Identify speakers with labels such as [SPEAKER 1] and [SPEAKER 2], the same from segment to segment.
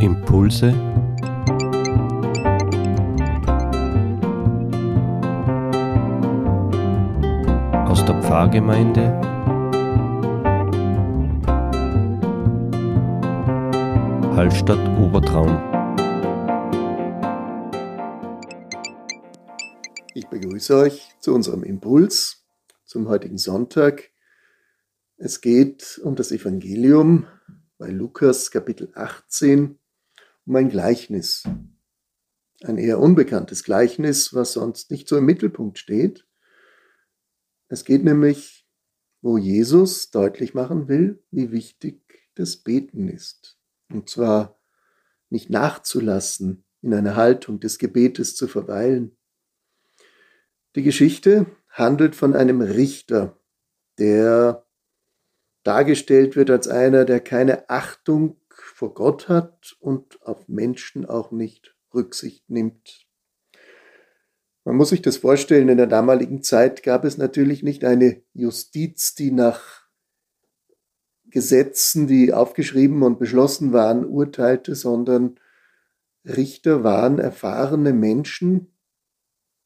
[SPEAKER 1] Impulse aus der Pfarrgemeinde Hallstatt Obertraum.
[SPEAKER 2] Ich begrüße euch zu unserem Impuls zum heutigen Sonntag. Es geht um das Evangelium bei Lukas Kapitel 18 um ein Gleichnis. Ein eher unbekanntes Gleichnis, was sonst nicht so im Mittelpunkt steht. Es geht nämlich, wo Jesus deutlich machen will, wie wichtig das Beten ist. Und zwar nicht nachzulassen, in einer Haltung des Gebetes zu verweilen. Die Geschichte handelt von einem Richter, der dargestellt wird als einer, der keine Achtung vor Gott hat und auf Menschen auch nicht Rücksicht nimmt. Man muss sich das vorstellen, in der damaligen Zeit gab es natürlich nicht eine Justiz, die nach Gesetzen, die aufgeschrieben und beschlossen waren, urteilte, sondern Richter waren erfahrene Menschen,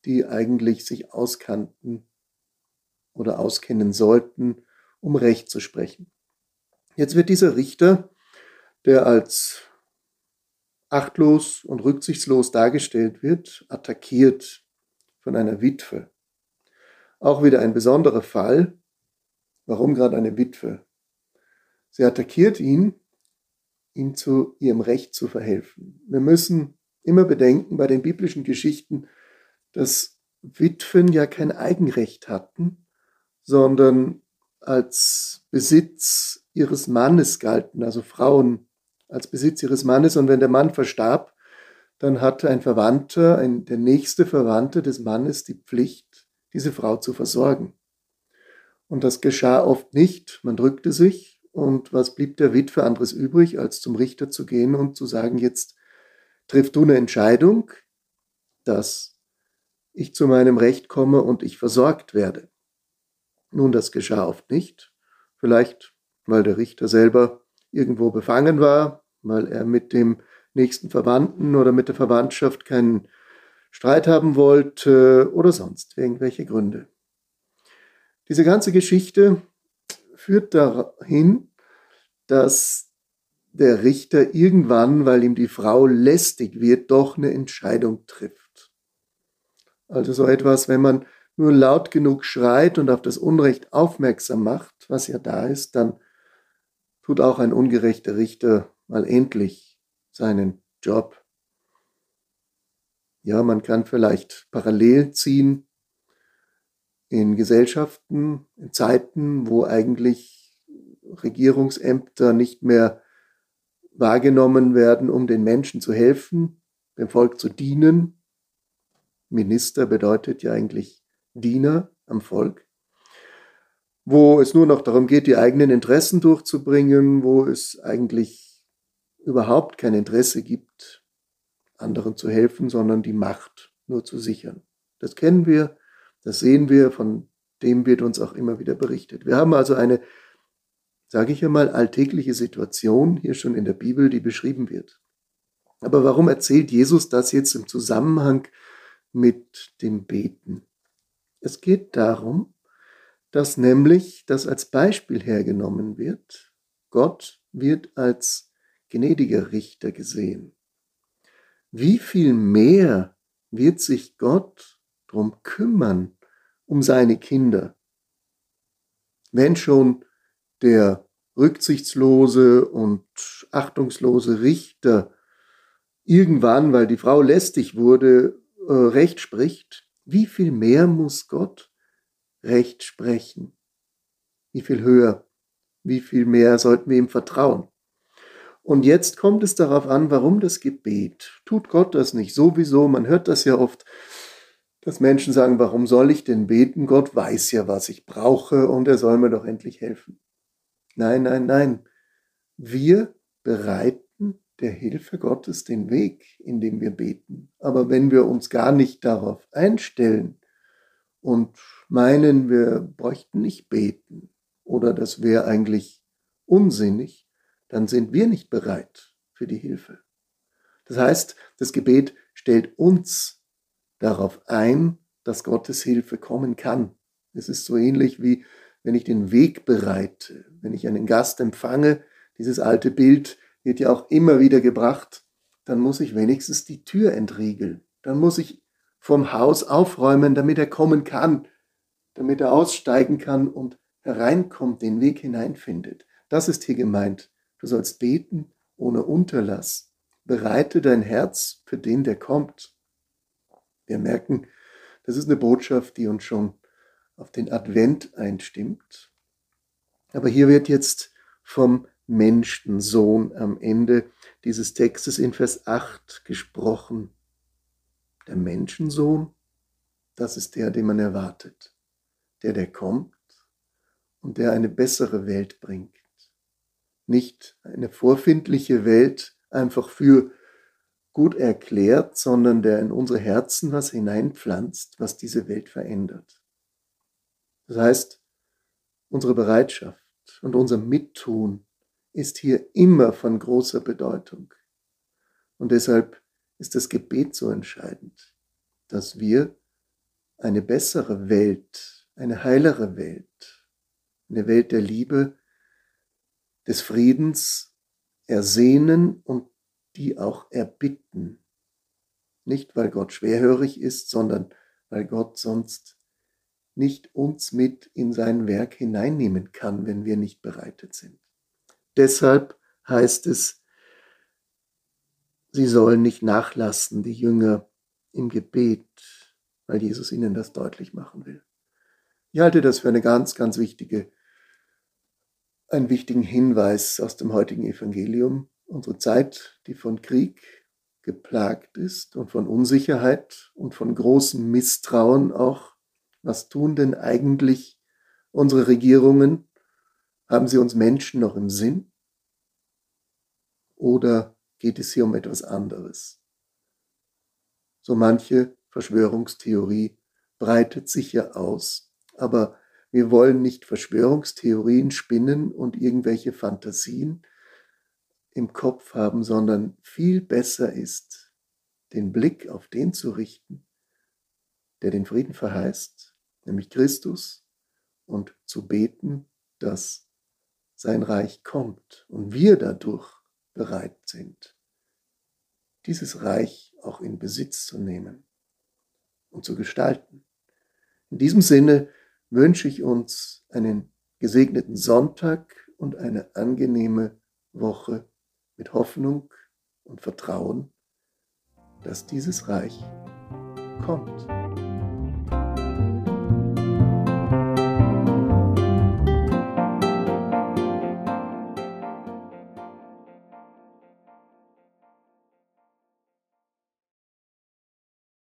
[SPEAKER 2] die eigentlich sich auskannten oder auskennen sollten, um Recht zu sprechen. Jetzt wird dieser Richter, der als achtlos und rücksichtslos dargestellt wird, attackiert von einer Witwe. Auch wieder ein besonderer Fall. Warum gerade eine Witwe? Sie attackiert ihn, ihm zu ihrem Recht zu verhelfen. Wir müssen immer bedenken bei den biblischen Geschichten, dass Witwen ja kein Eigenrecht hatten, sondern als Besitz ihres Mannes galten, also Frauen als Besitz ihres Mannes. Und wenn der Mann verstarb, dann hatte ein Verwandter, ein, der nächste Verwandte des Mannes die Pflicht, diese Frau zu versorgen. Und das geschah oft nicht. Man drückte sich. Und was blieb der Witwe anderes übrig, als zum Richter zu gehen und zu sagen, jetzt triff du eine Entscheidung, dass ich zu meinem Recht komme und ich versorgt werde. Nun, das geschah oft nicht. Vielleicht, weil der Richter selber irgendwo befangen war, weil er mit dem nächsten Verwandten oder mit der Verwandtschaft keinen Streit haben wollte oder sonst irgendwelche Gründe. Diese ganze Geschichte führt dahin, dass der Richter irgendwann, weil ihm die Frau lästig wird, doch eine Entscheidung trifft. Also so etwas, wenn man nur laut genug schreit und auf das Unrecht aufmerksam macht, was ja da ist, dann tut auch ein ungerechter Richter mal endlich seinen Job. Ja, man kann vielleicht parallel ziehen in Gesellschaften, in Zeiten, wo eigentlich Regierungsämter nicht mehr wahrgenommen werden, um den Menschen zu helfen, dem Volk zu dienen. Minister bedeutet ja eigentlich Diener am Volk, wo es nur noch darum geht, die eigenen Interessen durchzubringen, wo es eigentlich überhaupt kein Interesse gibt, anderen zu helfen, sondern die Macht nur zu sichern. Das kennen wir, das sehen wir, von dem wird uns auch immer wieder berichtet. Wir haben also eine, sage ich einmal, alltägliche Situation hier schon in der Bibel, die beschrieben wird. Aber warum erzählt Jesus das jetzt im Zusammenhang mit dem Beten? Es geht darum, dass nämlich das als Beispiel hergenommen wird. Gott wird als gnädiger Richter gesehen. Wie viel mehr wird sich Gott drum kümmern, um seine Kinder? Wenn schon der rücksichtslose und achtungslose Richter irgendwann, weil die Frau lästig wurde, äh, Recht spricht, wie viel mehr muss Gott Recht sprechen? Wie viel höher? Wie viel mehr sollten wir ihm vertrauen? Und jetzt kommt es darauf an, warum das Gebet. Tut Gott das nicht sowieso? Man hört das ja oft, dass Menschen sagen, warum soll ich denn beten? Gott weiß ja, was ich brauche und er soll mir doch endlich helfen. Nein, nein, nein. Wir bereiten der Hilfe Gottes den Weg, in dem wir beten. Aber wenn wir uns gar nicht darauf einstellen und meinen, wir bräuchten nicht beten oder das wäre eigentlich unsinnig, dann sind wir nicht bereit für die Hilfe. Das heißt, das Gebet stellt uns darauf ein, dass Gottes Hilfe kommen kann. Es ist so ähnlich wie wenn ich den Weg bereite, wenn ich einen Gast empfange, dieses alte Bild wird ja auch immer wieder gebracht, dann muss ich wenigstens die Tür entriegeln. Dann muss ich vom Haus aufräumen, damit er kommen kann, damit er aussteigen kann und hereinkommt, den Weg hineinfindet. Das ist hier gemeint. Du sollst beten ohne Unterlass. Bereite dein Herz für den, der kommt. Wir merken, das ist eine Botschaft, die uns schon auf den Advent einstimmt. Aber hier wird jetzt vom Menschensohn am Ende dieses Textes in Vers 8 gesprochen. Der Menschensohn, das ist der, den man erwartet, der, der kommt und der eine bessere Welt bringt. Nicht eine vorfindliche Welt einfach für gut erklärt, sondern der in unsere Herzen was hineinpflanzt, was diese Welt verändert. Das heißt, unsere Bereitschaft und unser Mittun ist hier immer von großer Bedeutung. Und deshalb ist das Gebet so entscheidend, dass wir eine bessere Welt, eine heilere Welt, eine Welt der Liebe, des Friedens ersehnen und die auch erbitten. Nicht, weil Gott schwerhörig ist, sondern weil Gott sonst nicht uns mit in sein Werk hineinnehmen kann, wenn wir nicht bereitet sind. Deshalb heißt es, sie sollen nicht nachlassen, die Jünger im Gebet, weil Jesus ihnen das deutlich machen will. Ich halte das für eine ganz, ganz wichtige, einen wichtigen Hinweis aus dem heutigen Evangelium. Unsere Zeit, die von Krieg geplagt ist und von Unsicherheit und von großem Misstrauen auch. Was tun denn eigentlich unsere Regierungen? Haben sie uns Menschen noch im Sinn? Oder geht es hier um etwas anderes? So manche Verschwörungstheorie breitet sich ja aus, aber wir wollen nicht Verschwörungstheorien spinnen und irgendwelche Fantasien im Kopf haben, sondern viel besser ist, den Blick auf den zu richten, der den Frieden verheißt, nämlich Christus, und zu beten, dass sein Reich kommt und wir dadurch bereit sind, dieses Reich auch in Besitz zu nehmen und zu gestalten. In diesem Sinne wünsche ich uns einen gesegneten Sonntag und eine angenehme Woche mit Hoffnung und Vertrauen, dass dieses Reich kommt.